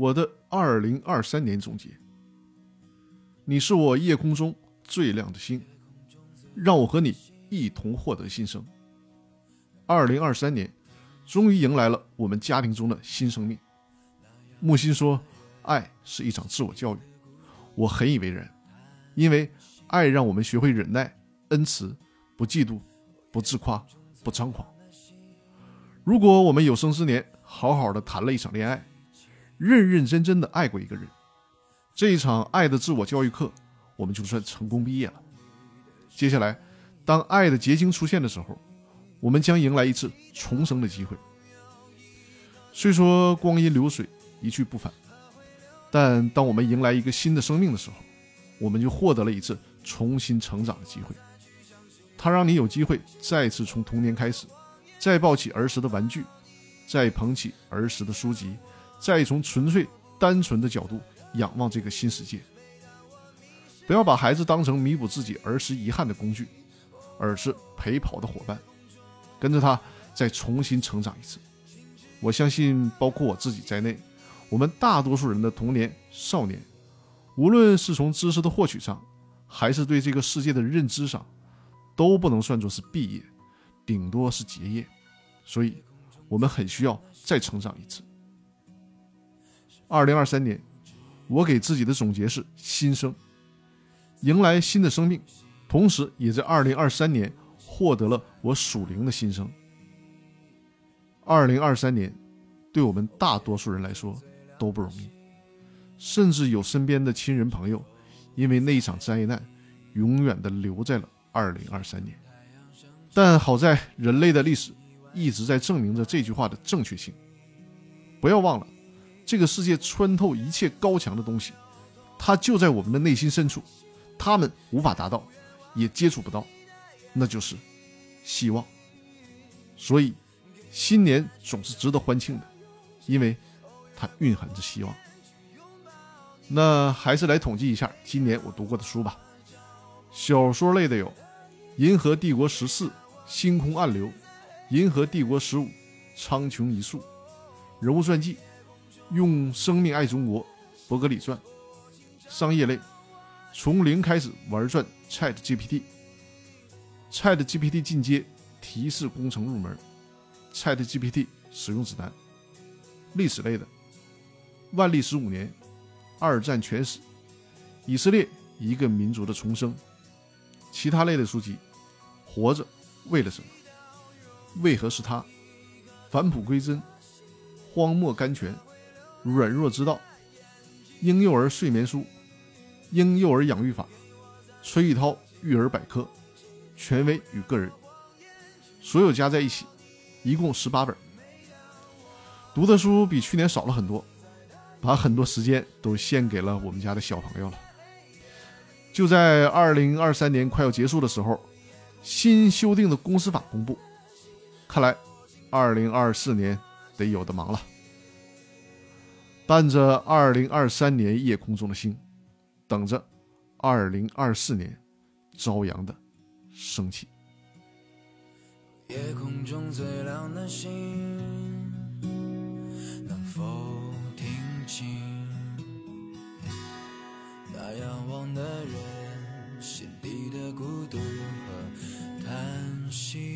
我的二零二三年总结：你是我夜空中最亮的星，让我和你一同获得新生。二零二三年，终于迎来了我们家庭中的新生命。木心说：“爱是一场自我教育。”我很以为然，因为爱让我们学会忍耐、恩慈，不嫉妒，不自夸，不张狂。如果我们有生之年好好的谈了一场恋爱，认认真真的爱过一个人，这一场爱的自我教育课，我们就算成功毕业了。接下来，当爱的结晶出现的时候，我们将迎来一次重生的机会。虽说光阴流水，一去不返，但当我们迎来一个新的生命的时候，我们就获得了一次重新成长的机会。它让你有机会再次从童年开始，再抱起儿时的玩具，再捧起儿时的书籍。再从纯粹单纯的角度仰望这个新世界，不要把孩子当成弥补自己儿时遗憾的工具，而是陪跑的伙伴，跟着他再重新成长一次。我相信，包括我自己在内，我们大多数人的童年、少年，无论是从知识的获取上，还是对这个世界的认知上，都不能算作是毕业，顶多是结业。所以，我们很需要再成长一次。二零二三年，我给自己的总结是新生，迎来新的生命，同时也在二零二三年获得了我属灵的新生。二零二三年，对我们大多数人来说都不容易，甚至有身边的亲人朋友，因为那一场灾难，永远的留在了二零二三年。但好在人类的历史一直在证明着这句话的正确性。不要忘了。这个世界穿透一切高墙的东西，它就在我们的内心深处，他们无法达到，也接触不到，那就是希望。所以，新年总是值得欢庆的，因为它蕴含着希望。那还是来统计一下今年我读过的书吧。小说类的有《银河帝国十四》《星空暗流》《银河帝国十五》《苍穹一粟》，人物传记。用生命爱中国，伯格里传，商业类，从零开始玩转 Chat GPT，Chat GPT 进阶提示工程入门，Chat GPT 使用指南，历史类的，万历十五年，二战全史，以色列一个民族的重生，其他类的书籍，活着为了什么？为何是他？返璞归真，荒漠甘泉。软弱之道，婴幼儿睡眠书，婴幼儿养育法，崔玉涛育儿百科，权威与个人，所有加在一起，一共十八本。读的书比去年少了很多，把很多时间都献给了我们家的小朋友了。就在二零二三年快要结束的时候，新修订的公司法公布，看来二零二四年得有的忙了。伴着二零二三年夜空中的星，等着二零二四年朝阳的升起。夜空中最亮的星，能否听清那仰望的人心底的孤独和叹息？